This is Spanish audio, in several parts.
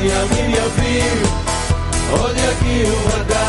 Miami me ouviu. Olha aqui o radar.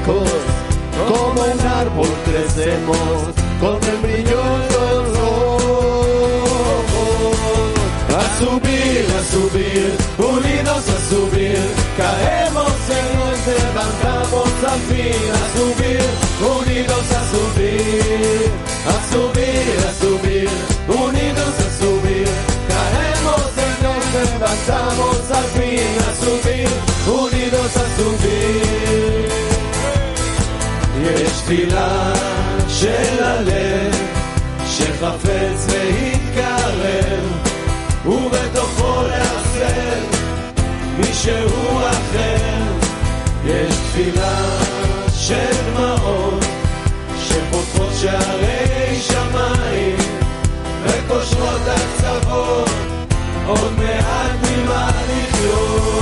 Secos. Como un árbol crecemos con el brillo en los ojos. A subir, a subir, unidos a subir, caemos y nos levantamos al fin, a subir, unidos a subir, a subir, a subir, unidos a subir, caemos y nos levantamos al fin, a subir, unidos a subir. יש תפילה של הלב שחפץ להתקרב ובתוכו לאחר מישהו אחר. יש תפילה של דמעות שפותחות שערי שמיים וקושרות הקצוות עוד מעט ממה לחיות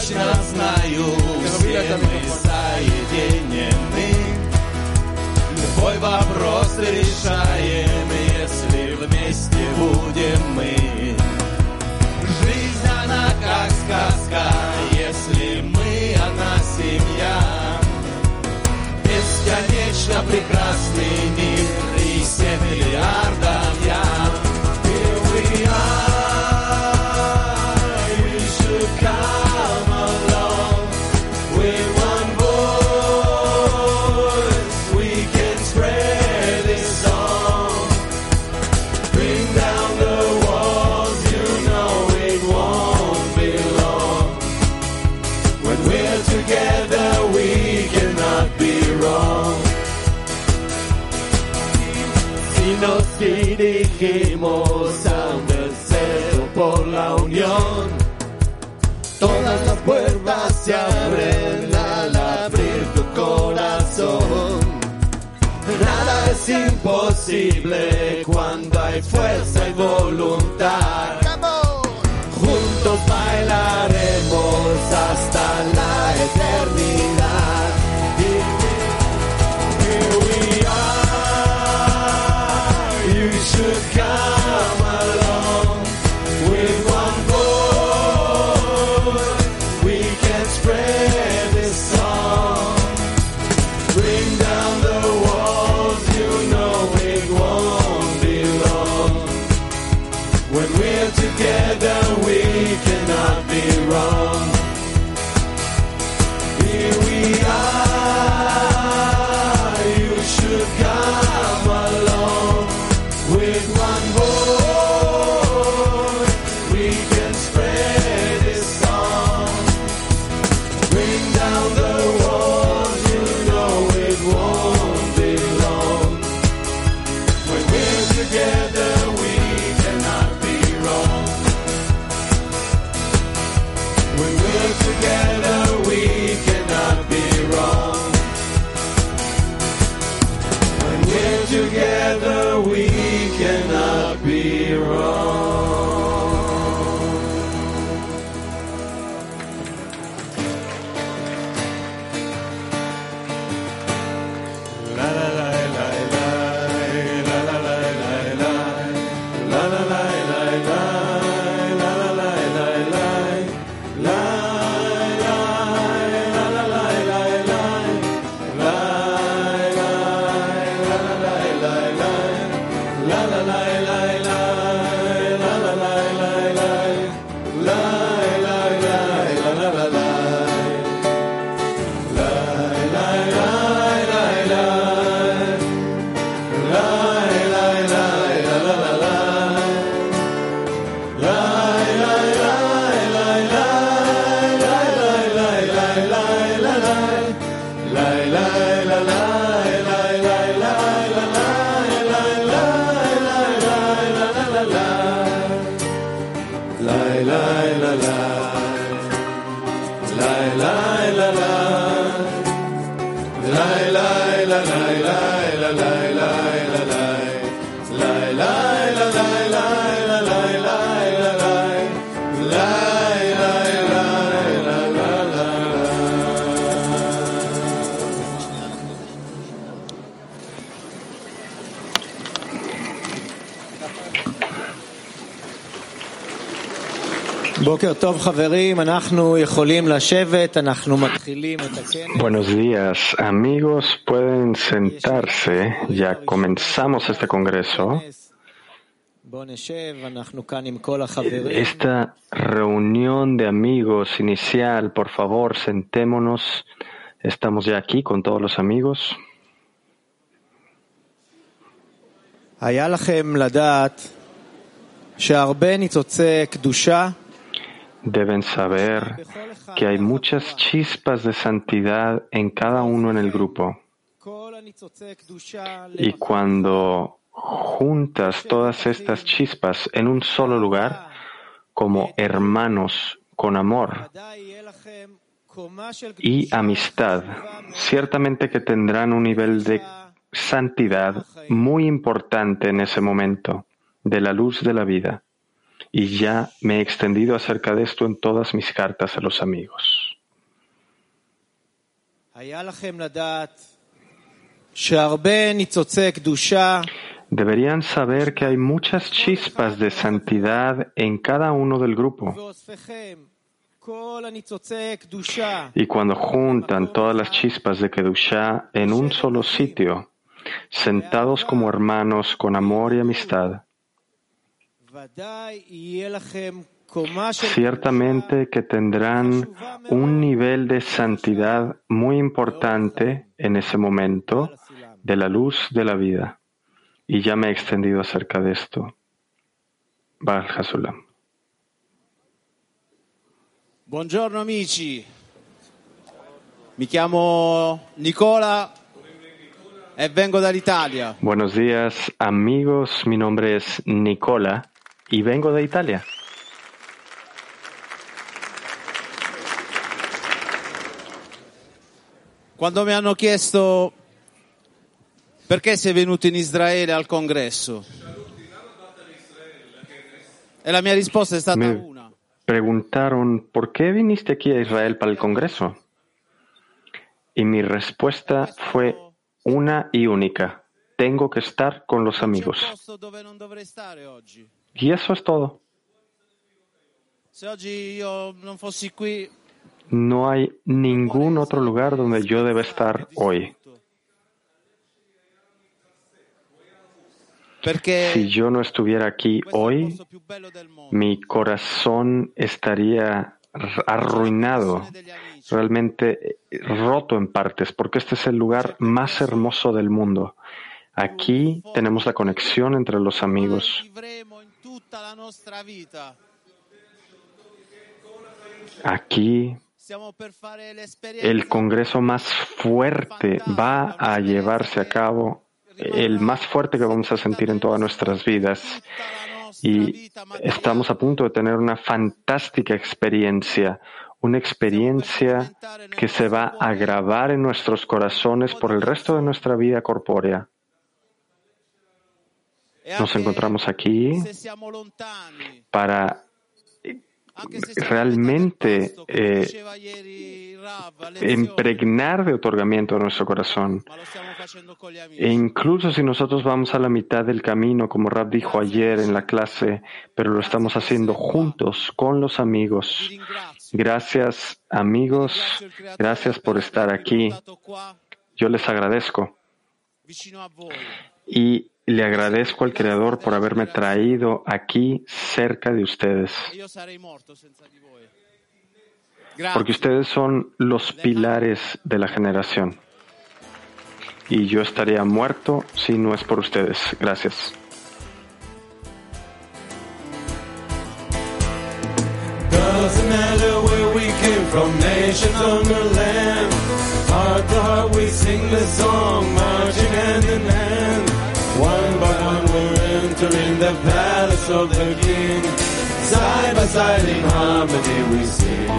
точно знаю, все мы соединены. Любой вопрос решаем, если вместе будем мы. Жизнь она как сказка, если мы она семья. Бесконечно прекрасный мир и семь миллиардов dirigimos a un deseo por la unión, todas las puertas se abren al abrir tu corazón. Nada es imposible cuando hay fuerza y voluntad. together. la la la. Buenos días, amigos. Pueden sentarse. Ya comenzamos este congreso. בואו נשב, אנחנו כאן עם כל החברים. Esta reunión de amigos inicial, por favor, sentémonos. Estamos ya aquí con todos los amigos. היה לכם לדעת שהרבה ניצוצי קדושה deben saber que hay muchas chispas de santidad en cada uno en el grupo. Y cuando juntas todas estas chispas en un solo lugar, como hermanos con amor y amistad, ciertamente que tendrán un nivel de santidad muy importante en ese momento de la luz de la vida y ya me he extendido acerca de esto en todas mis cartas a los amigos. Deberían saber que hay muchas chispas de santidad en cada uno del grupo. Y cuando juntan todas las chispas de Kedushá en un solo sitio, sentados como hermanos con amor y amistad, ciertamente que tendrán un nivel de santidad muy importante en ese momento de la luz de la vida. Y ya me he extendido acerca de esto. Baal Hasulam. Buongiorno amici, mi chiamo Nicola e vengo dall'Italia. Buenos días, amigos. Mi nombre es Nicola y vengo de Italia. Quando mi hanno chiesto perché sei venuto in Israele al congresso, e la mia risposta è stata Me una. preguntaron, ¿por qué viniste aquí a Israel para el Congreso? Y mi respuesta fue una y única. Tengo que estar con los amigos. Y eso es todo. No hay ningún otro lugar donde yo deba estar hoy. Si yo no estuviera aquí il hoy, mi corazón estaría arruinado, realmente eh, roto en partes, porque este es el lugar más hermoso del mundo. Aquí tenemos la conexión entre los amigos. Tutta la nostra vita. Aquí el congreso más fuerte va a llevarse a cabo, el más fuerte que vamos a sentir en todas nuestras vidas. Y estamos a punto de tener una fantástica experiencia, una experiencia que se va a grabar en nuestros corazones por el resto de nuestra vida corpórea nos encontramos aquí para realmente eh, impregnar de otorgamiento a nuestro corazón. E incluso si nosotros vamos a la mitad del camino, como Rab dijo ayer en la clase, pero lo estamos haciendo juntos, con los amigos. Gracias amigos, gracias por estar aquí. Yo les agradezco. Y y le agradezco al Creador por haberme traído aquí cerca de ustedes, porque ustedes son los pilares de la generación. Y yo estaría muerto si no es por ustedes. Gracias. Entering the palace of the King. Side by side in harmony we sing.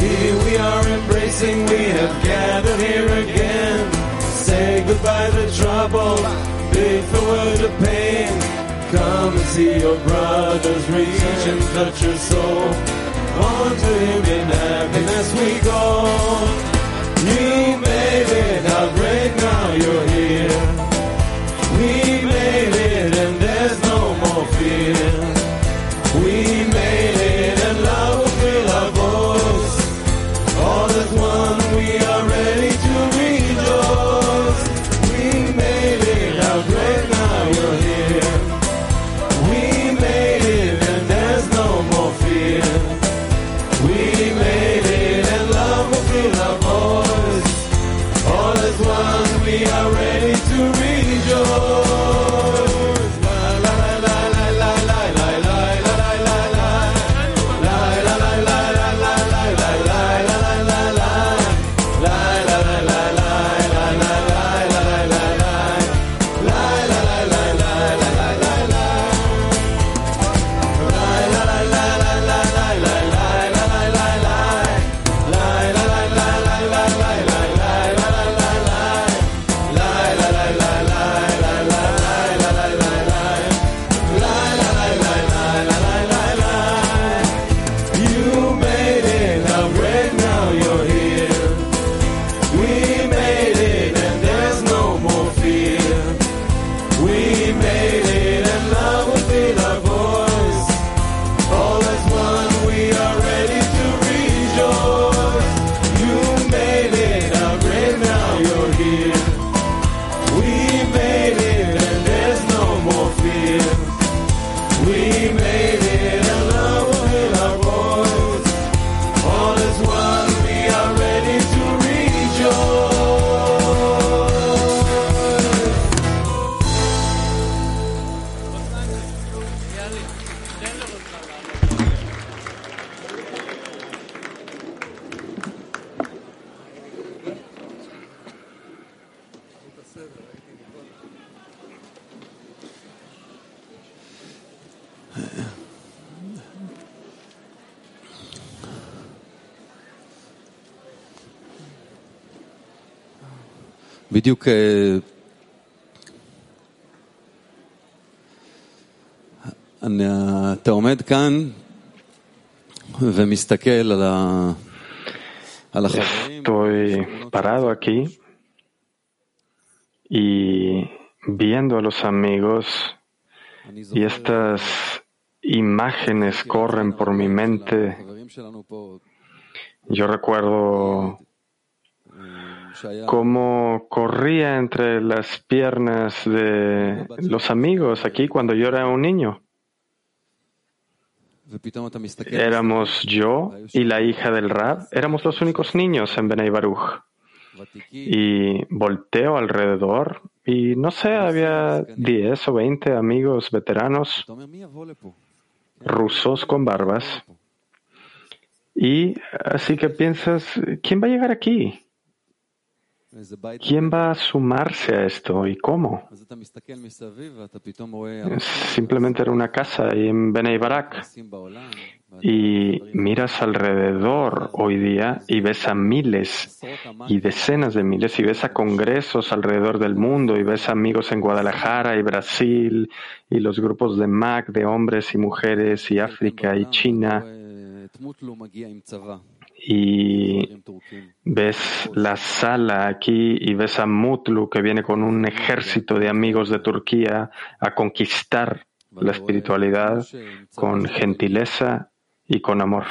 Here we are embracing, we have gathered here again. Say goodbye to trouble, bid farewell to pain. Come and see your brothers reach and touch your soul. On to him in happiness we go. You made it, how great now you're here. feel בדיוק אה, אני- אתה עומד כאן ומסתכל על, ה... על החברים. Estoy parado aquí y viendo a los amigos אני y זוכר- estas imágenes corren por mi mente. החברים שלנו פה, Yo recuerdo como corría entre las piernas de los amigos aquí cuando yo era un niño. Éramos yo y la hija del Rab, éramos los únicos niños en Benei Baruch. Y volteo alrededor y no sé, había 10 o 20 amigos veteranos rusos con barbas. Y así que piensas, ¿quién va a llegar aquí? ¿Quién va a sumarse a esto y cómo? Simplemente era una casa y en Bnei Barak. Y miras alrededor hoy día y ves a miles y decenas de miles y ves a congresos alrededor del mundo y ves amigos en Guadalajara y Brasil y los grupos de MAC de hombres y mujeres y África y China y ves la sala aquí y ves a Mutlu que viene con un ejército de amigos de Turquía a conquistar la espiritualidad con gentileza y con amor.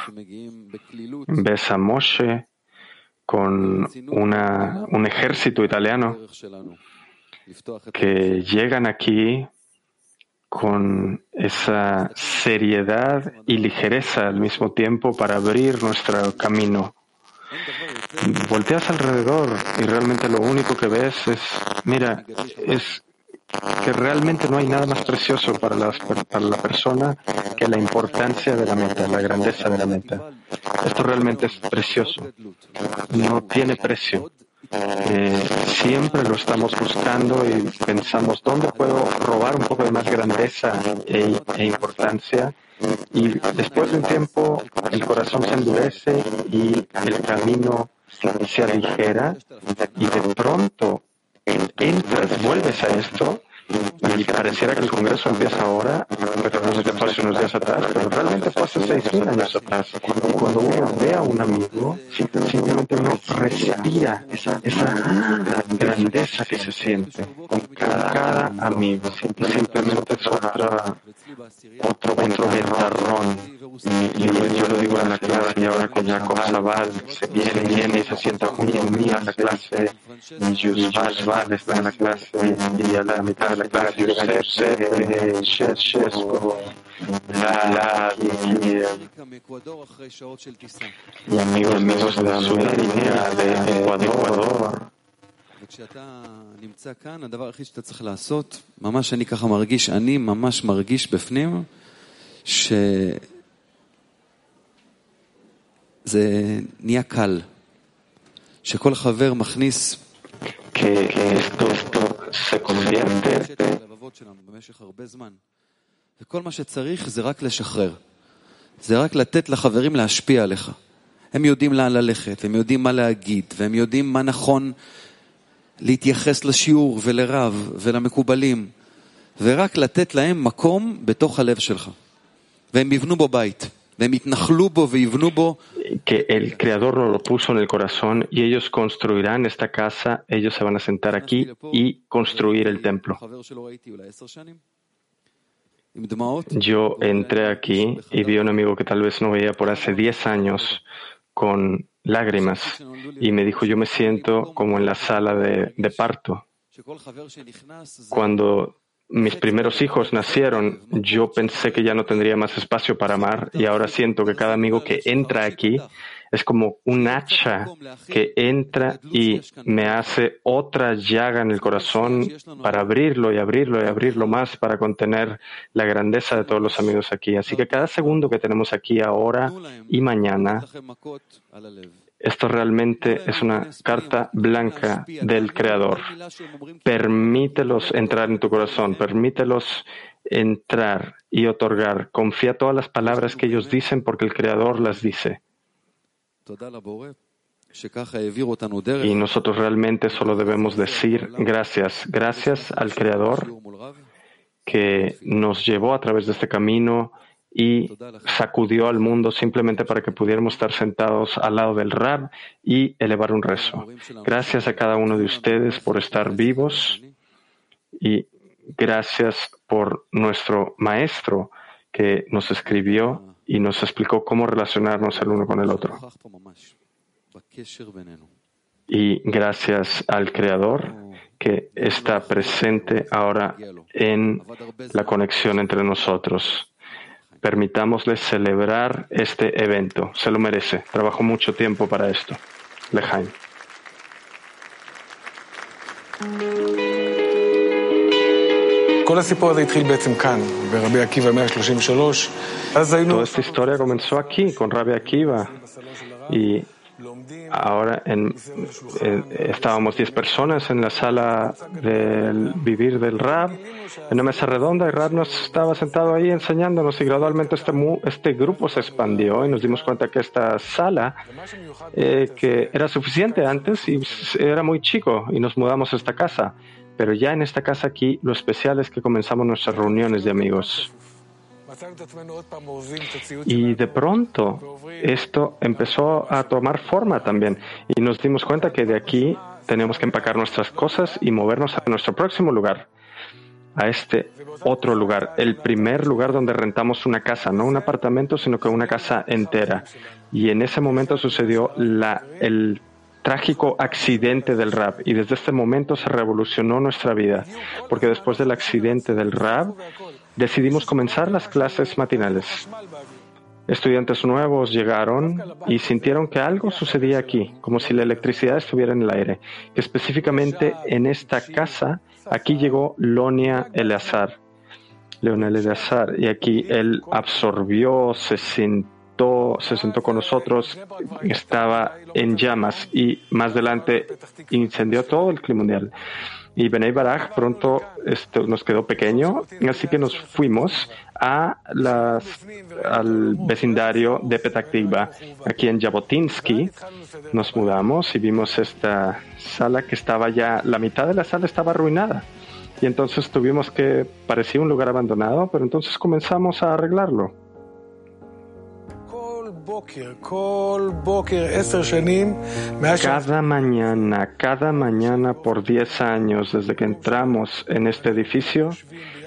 Ves a Moshe con una, un ejército italiano que llegan aquí con esa seriedad y ligereza al mismo tiempo para abrir nuestro camino. Volteas alrededor y realmente lo único que ves es, mira, es que realmente no hay nada más precioso para, para la persona que la importancia de la meta, la grandeza de la meta. Esto realmente es precioso. No tiene precio. Eh, siempre lo estamos buscando y pensamos dónde puedo robar un poco de más grandeza e, e importancia. Y después de un tiempo el corazón se endurece y el camino se aligera y de pronto entras, vuelves a esto y pareciera que el Congreso empieza ahora, recordemos que fue hace unos días atrás, pero realmente fue seis mil años atrás. Cuando uno ve a un amigo, simplemente uno respira esa, esa grandeza que se siente con cada, amigo. Simplemente es otra, otro, otro ventarrón. Y, yo lo digo en la clase y ahora con Jacob Zaval se viene, viene y se sienta junto a mí en la clase. Y Yusval está en la clase y a la mitad בת יוסף שצ'סקו, מאקוודור אחרי שעות של טיסה. וכשאתה נמצא כאן, הדבר היחיד שאתה צריך לעשות, ממש אני ככה מרגיש, אני ממש מרגיש בפנים, ש... זה נהיה קל, שכל חבר מכניס... הרבה זמן. וכל מה שצריך זה רק לשחרר. זה רק לתת לחברים להשפיע עליך. הם יודעים לאן ללכת, הם יודעים מה להגיד, והם יודעים מה נכון להתייחס לשיעור ולרב ולמקובלים, ורק לתת להם מקום בתוך הלב שלך. והם יבנו בו בית, והם יתנחלו בו ויבנו בו. Que el Creador lo puso en el corazón y ellos construirán esta casa, ellos se van a sentar aquí y construir el templo. Yo entré aquí y vi a un amigo que tal vez no veía por hace 10 años con lágrimas y me dijo, yo me siento como en la sala de, de parto. Cuando mis primeros hijos nacieron, yo pensé que ya no tendría más espacio para amar y ahora siento que cada amigo que entra aquí es como un hacha que entra y me hace otra llaga en el corazón para abrirlo y abrirlo y abrirlo más para contener la grandeza de todos los amigos aquí. Así que cada segundo que tenemos aquí ahora y mañana, esto realmente es una carta blanca del Creador. Permítelos entrar en tu corazón, permítelos entrar y otorgar. Confía todas las palabras que ellos dicen porque el Creador las dice. Y nosotros realmente solo debemos decir gracias, gracias al Creador que nos llevó a través de este camino y sacudió al mundo simplemente para que pudiéramos estar sentados al lado del Rab y elevar un rezo. Gracias a cada uno de ustedes por estar vivos y gracias por nuestro maestro que nos escribió y nos explicó cómo relacionarnos el uno con el otro. Y gracias al Creador que está presente ahora en la conexión entre nosotros. Permitámosle celebrar este evento. Se lo merece. Trabajo mucho tiempo para esto. Lejaim. Toda esta historia comenzó aquí con Rabbi Akiva y Ahora en- estábamos 10 personas en la sala del vivir del Rab, en una mesa redonda, y Rab nos estaba sentado ahí enseñándonos y gradualmente este, este grupo se expandió y nos dimos cuenta que esta sala, eh, que era suficiente antes y era muy chico y nos mudamos a esta casa. Pero ya en esta casa aquí, lo especial es que comenzamos nuestras reuniones de amigos. Y de pronto esto empezó a tomar forma también y nos dimos cuenta que de aquí tenemos que empacar nuestras cosas y movernos a nuestro próximo lugar, a este otro lugar, el primer lugar donde rentamos una casa, no un apartamento, sino que una casa entera. Y en ese momento sucedió la, el trágico accidente del rap y desde este momento se revolucionó nuestra vida, porque después del accidente del rap decidimos comenzar las clases matinales. Estudiantes nuevos llegaron y sintieron que algo sucedía aquí, como si la electricidad estuviera en el aire. Que específicamente en esta casa, aquí llegó Lonia Eleazar. Leonel Eleazar, y aquí él absorbió, se sentó, se sentó con nosotros, estaba en llamas y más adelante incendió todo el clima mundial. Y Benay Baraj pronto nos quedó pequeño, así que nos fuimos a las, al vecindario de Petah Tikva. Aquí en Jabotinsky nos mudamos y vimos esta sala que estaba ya, la mitad de la sala estaba arruinada. Y entonces tuvimos que, parecía un lugar abandonado, pero entonces comenzamos a arreglarlo. Cada mañana, cada mañana por 10 años desde que entramos en este edificio,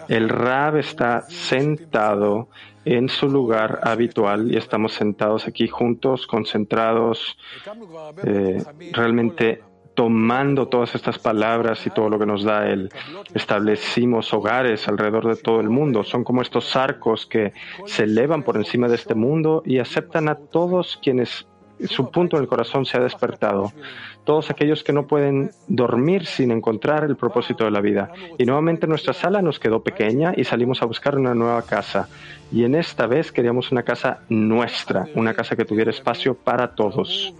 el Rab está sentado en su lugar habitual y estamos sentados aquí juntos, concentrados, eh, realmente tomando todas estas palabras y todo lo que nos da Él. Establecimos hogares alrededor de todo el mundo. Son como estos arcos que se elevan por encima de este mundo y aceptan a todos quienes su punto en el corazón se ha despertado. Todos aquellos que no pueden dormir sin encontrar el propósito de la vida. Y nuevamente nuestra sala nos quedó pequeña y salimos a buscar una nueva casa. Y en esta vez queríamos una casa nuestra, una casa que tuviera espacio para todos.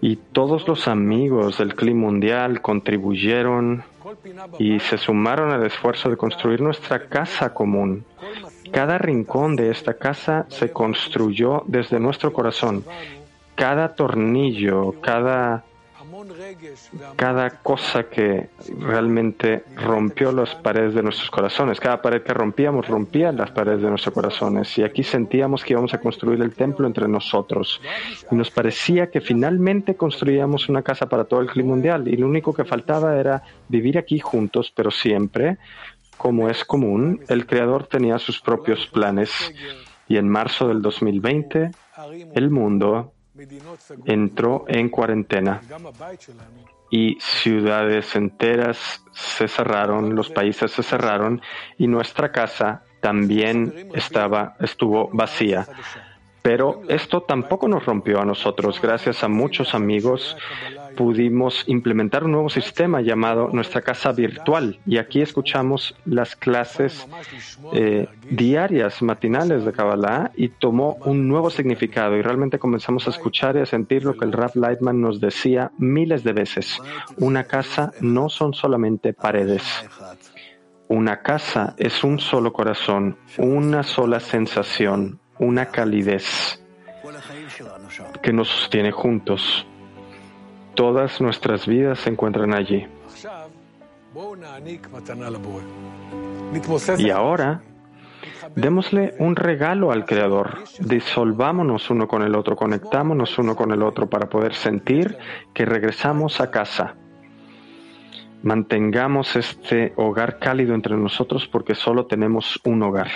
Y todos los amigos del clima mundial contribuyeron y se sumaron al esfuerzo de construir nuestra casa común. Cada rincón de esta casa se construyó desde nuestro corazón. Cada tornillo, cada, cada cosa que realmente rompió las paredes de nuestros corazones, cada pared que rompíamos rompía las paredes de nuestros corazones. Y aquí sentíamos que íbamos a construir el templo entre nosotros. Y nos parecía que finalmente construíamos una casa para todo el clima mundial. Y lo único que faltaba era vivir aquí juntos, pero siempre como es común, el creador tenía sus propios planes y en marzo del 2020 el mundo entró en cuarentena y ciudades enteras se cerraron, los países se cerraron y nuestra casa también estaba, estuvo vacía. Pero esto tampoco nos rompió a nosotros. Gracias a muchos amigos pudimos implementar un nuevo sistema llamado nuestra casa virtual. Y aquí escuchamos las clases eh, diarias, matinales de Kabbalah y tomó un nuevo significado. Y realmente comenzamos a escuchar y a sentir lo que el Rab Lightman nos decía miles de veces. Una casa no son solamente paredes. Una casa es un solo corazón, una sola sensación, una calidez que nos sostiene juntos. Todas nuestras vidas se encuentran allí. Y ahora, démosle un regalo al Creador. Disolvámonos uno con el otro, conectámonos uno con el otro para poder sentir que regresamos a casa. Mantengamos este hogar cálido entre nosotros porque solo tenemos un hogar.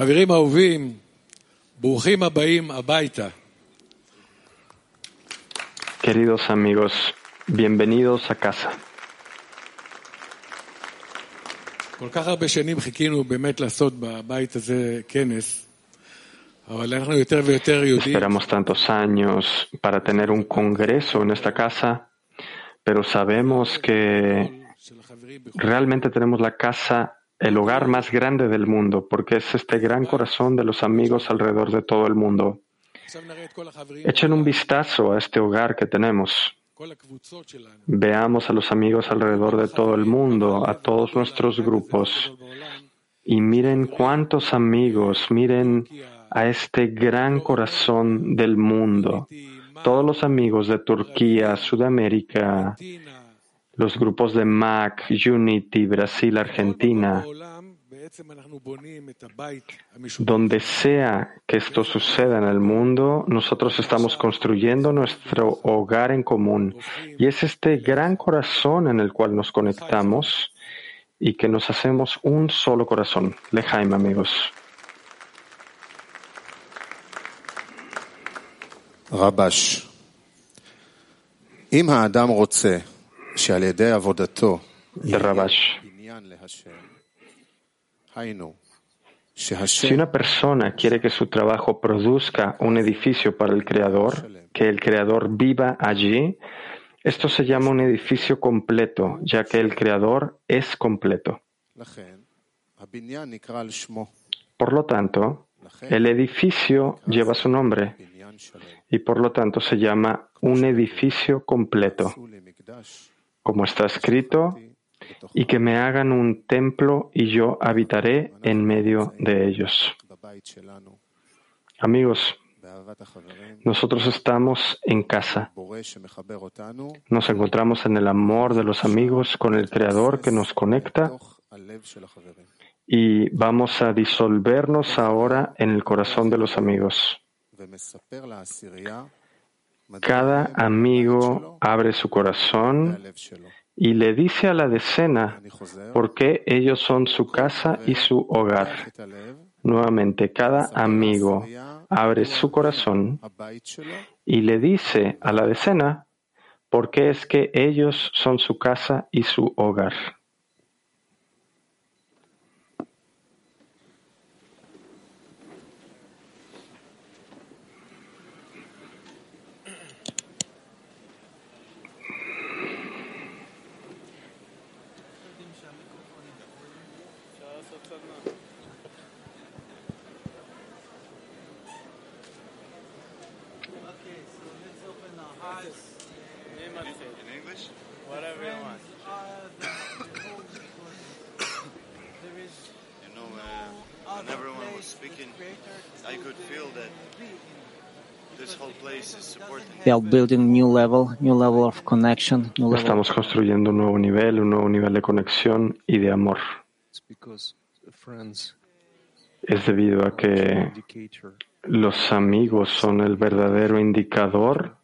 חברים אהובים, ברוכים הבאים הביתה. Queridos amigos, bienvenidos a casa. כל כך הרבה שנים חיכינו באמת לעשות בבית הזה כנס, אבל אנחנו יותר ויותר יודעים Esperamos tantos años para tener un congreso en esta casa, pero sabemos que של החברים בכל... realmente tenemos la casa, el hogar más grande del mundo, porque es este gran corazón de los amigos alrededor de todo el mundo. Echen un vistazo a este hogar que tenemos. Veamos a los amigos alrededor de todo el mundo, a todos nuestros grupos, y miren cuántos amigos, miren a este gran corazón del mundo. Todos los amigos de Turquía, Sudamérica, los grupos de Mac, Unity, Brasil, Argentina, donde sea que esto suceda en el mundo, nosotros estamos construyendo nuestro hogar en común. Y es este gran corazón en el cual nos conectamos y que nos hacemos un solo corazón. Lejaim, amigos. Rabash. Im Adam Rotze de Rabash. Si una persona quiere que su trabajo produzca un edificio para el Creador, que el Creador viva allí, esto se llama un edificio completo, ya que el Creador es completo. Por lo tanto, el edificio lleva su nombre y por lo tanto se llama un edificio completo como está escrito, y que me hagan un templo y yo habitaré en medio de ellos. Amigos, nosotros estamos en casa. Nos encontramos en el amor de los amigos con el Creador que nos conecta y vamos a disolvernos ahora en el corazón de los amigos. Cada amigo abre su corazón y le dice a la decena por qué ellos son su casa y su hogar. Nuevamente, cada amigo abre su corazón y le dice a la decena por qué es que ellos son su casa y su hogar. They are building new level, new level of connection, new level. Estamos construyendo un nuevo nivel, un nuevo nivel de conexión y de amor. It's because friends Es debido a que indicator los amigos son el verdadero indicador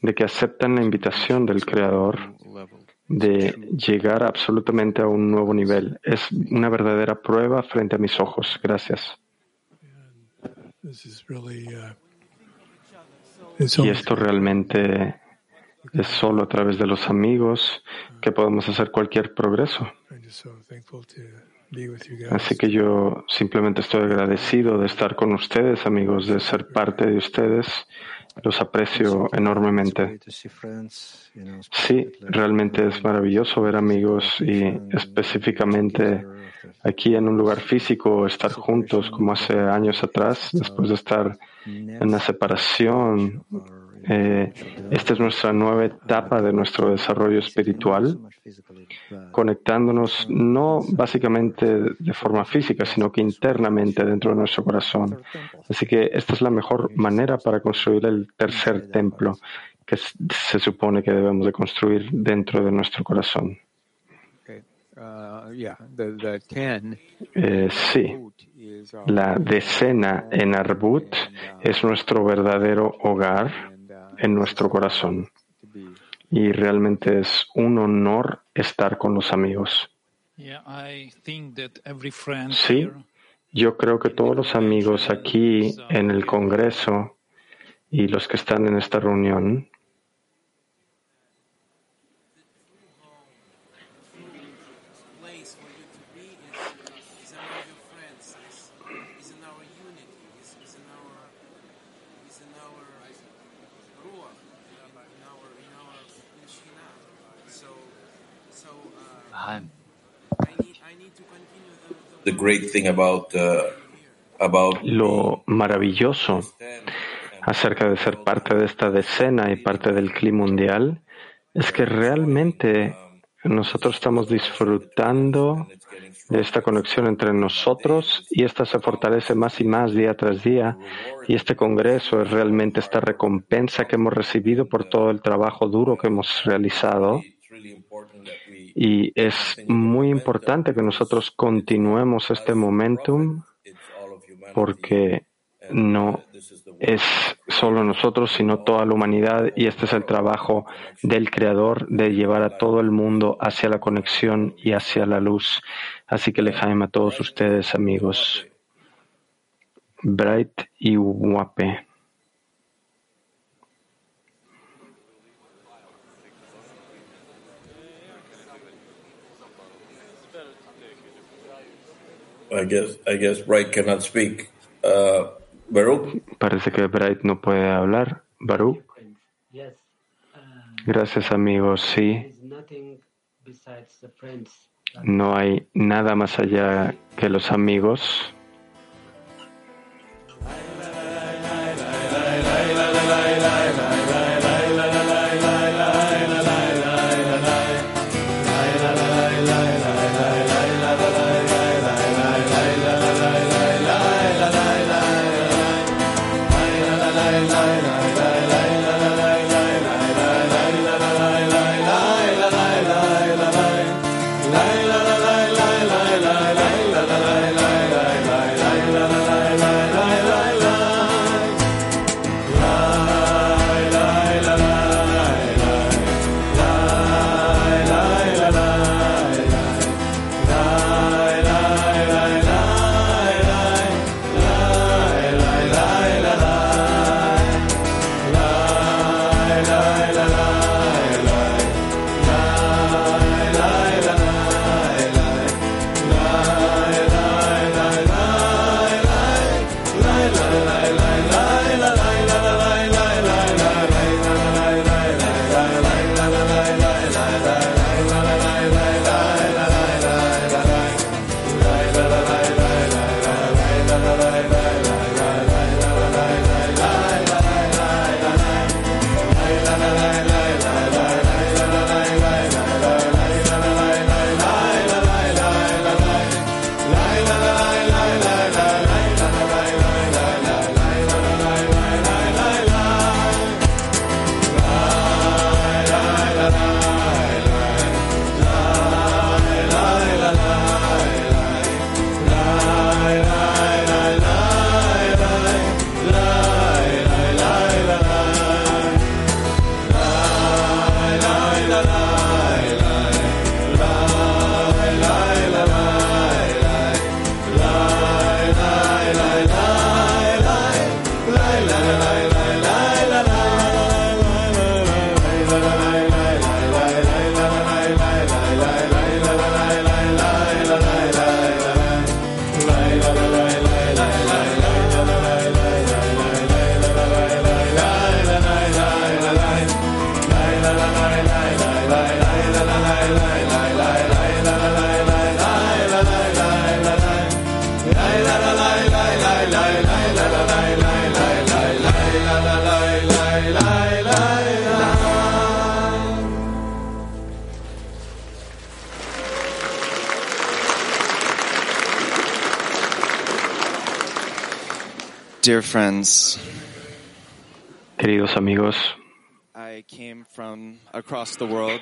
de que aceptan la invitación del Creador level. de llegar absolutamente a un nuevo nivel. Es una verdadera prueba frente a mis ojos. Gracias. This is really, uh, it's Y esto realmente es solo a través de los amigos que podemos hacer cualquier progreso. Así que yo simplemente estoy agradecido de estar con ustedes, amigos, de ser parte de ustedes. Los aprecio enormemente. Sí, realmente es maravilloso ver amigos y específicamente aquí en un lugar físico, estar juntos como hace años atrás, después de estar en una separación. Eh, esta es nuestra nueva etapa de nuestro desarrollo espiritual, conectándonos no básicamente de forma física, sino que internamente dentro de nuestro corazón. Así que esta es la mejor manera para construir el tercer templo que se supone que debemos de construir dentro de nuestro corazón. Okay. Uh, yeah, the, the 10 Eh, sí, uh, la decena en Arbut es nuestro verdadero hogar uh, en nuestro corazón. Y realmente es un honor estar con los amigos. Yeah, I think that every friend Sí, yo creo que todos los amigos aquí en el Congreso y los que están en esta reunión place for you to be is, is among your friends, is, is in our unity, is, is in our is in our ruach, in our in our in Shekhinah. So so uh, the uh, Lo maravilloso acerca de ser parte de esta decena y parte del clima mundial es que realmente nosotros estamos disfrutando de esta conexión entre nosotros y esta se fortalece más y más día tras día. Y este Congreso es realmente esta recompensa que hemos recibido por todo el trabajo duro que hemos realizado. Y es muy importante que nosotros continuemos este momentum porque no es solo nosotros, sino toda la humanidad, y este es el trabajo del Creador de llevar a todo el mundo hacia la conexión y hacia la luz. Así que le jaime a todos ustedes, amigos. Bright y Guape. I guess I guess Bright cannot speak. Uh, Baruch, Parece que Bright no puede hablar. Baruch. Gracias, amigos. Sí, no hay nada más allá que los amigos. Friends, Queridos amigos, I came from across the world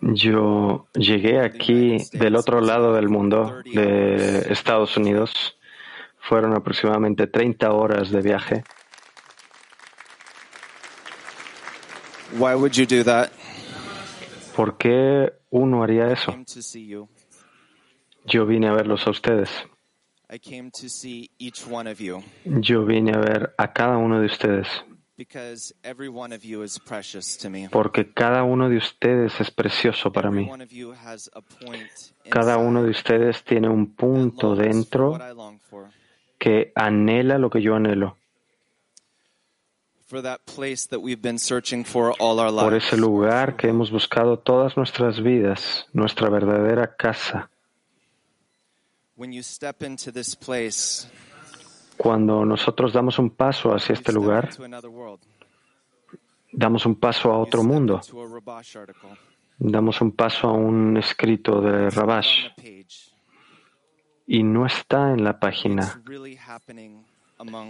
yo llegué aquí del otro lado del mundo, de Estados Unidos. Fueron aproximadamente 30 horas de viaje. Why would you do that? ¿Por qué uno haría eso? Yo vine a verlos a ustedes. I came to see each one of you Yo vine a ver a cada uno de ustedes, because every one of you is precious to me. porque cada uno de ustedes es precioso para mí. Cada uno de ustedes tiene un punto dentro que anhela lo que yo anhelo. por ese lugar que hemos buscado todas nuestras vidas, nuestra verdadera casa. Cuando nosotros damos un paso hacia este lugar, damos un paso a otro mundo, damos un paso a un escrito de Rabash. y no está en la página.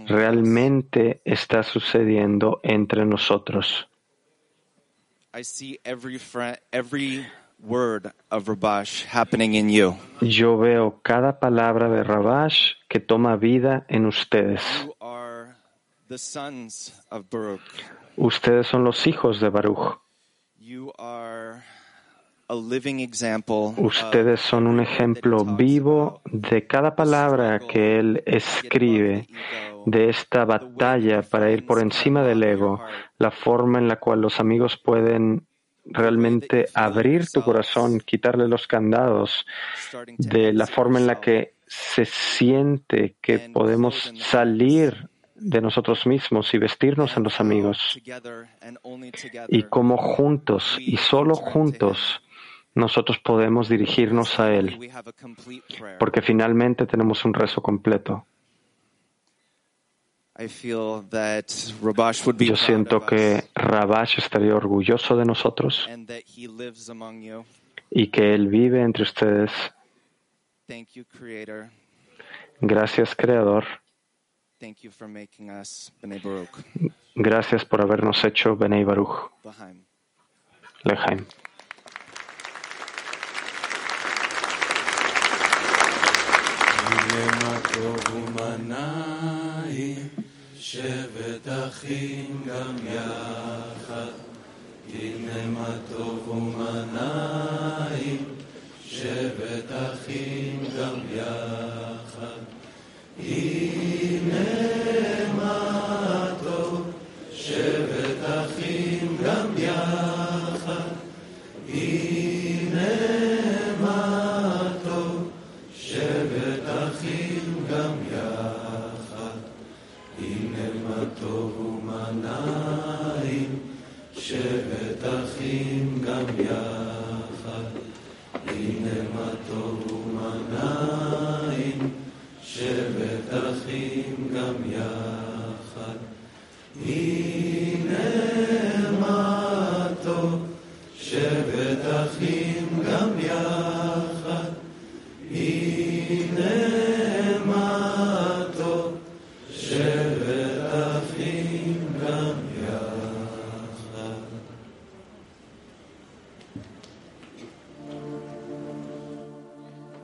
Realmente está sucediendo entre nosotros. Word of Rabash happening in you. Yo veo cada palabra de Rabash que toma vida en ustedes. You are the sons of Baruch. Ustedes son los hijos de Baruch. You are a living example. Ustedes son un ejemplo vivo de cada palabra que él escribe, de esta batalla para ir por encima del ego, la forma en la cual los amigos pueden realmente abrir tu corazón, quitarle los candados, de la forma en la que se siente que podemos salir de nosotros mismos y vestirnos en los amigos, y cómo juntos y solo juntos nosotros podemos dirigirnos a Él, porque finalmente tenemos un rezo completo. I feel that Rabash would be Yo siento que Rabash estaría orgulloso de nosotros y que Él vive entre ustedes. Thank you, Creator. Gracias, Creador. Thank you for making us B'nai Baruch. Gracias por habernos hecho Benei Baruch. L'chaim. אחים גם יחד. הנה מה טוב ומנעים, שבת אחים גם יחד. הנה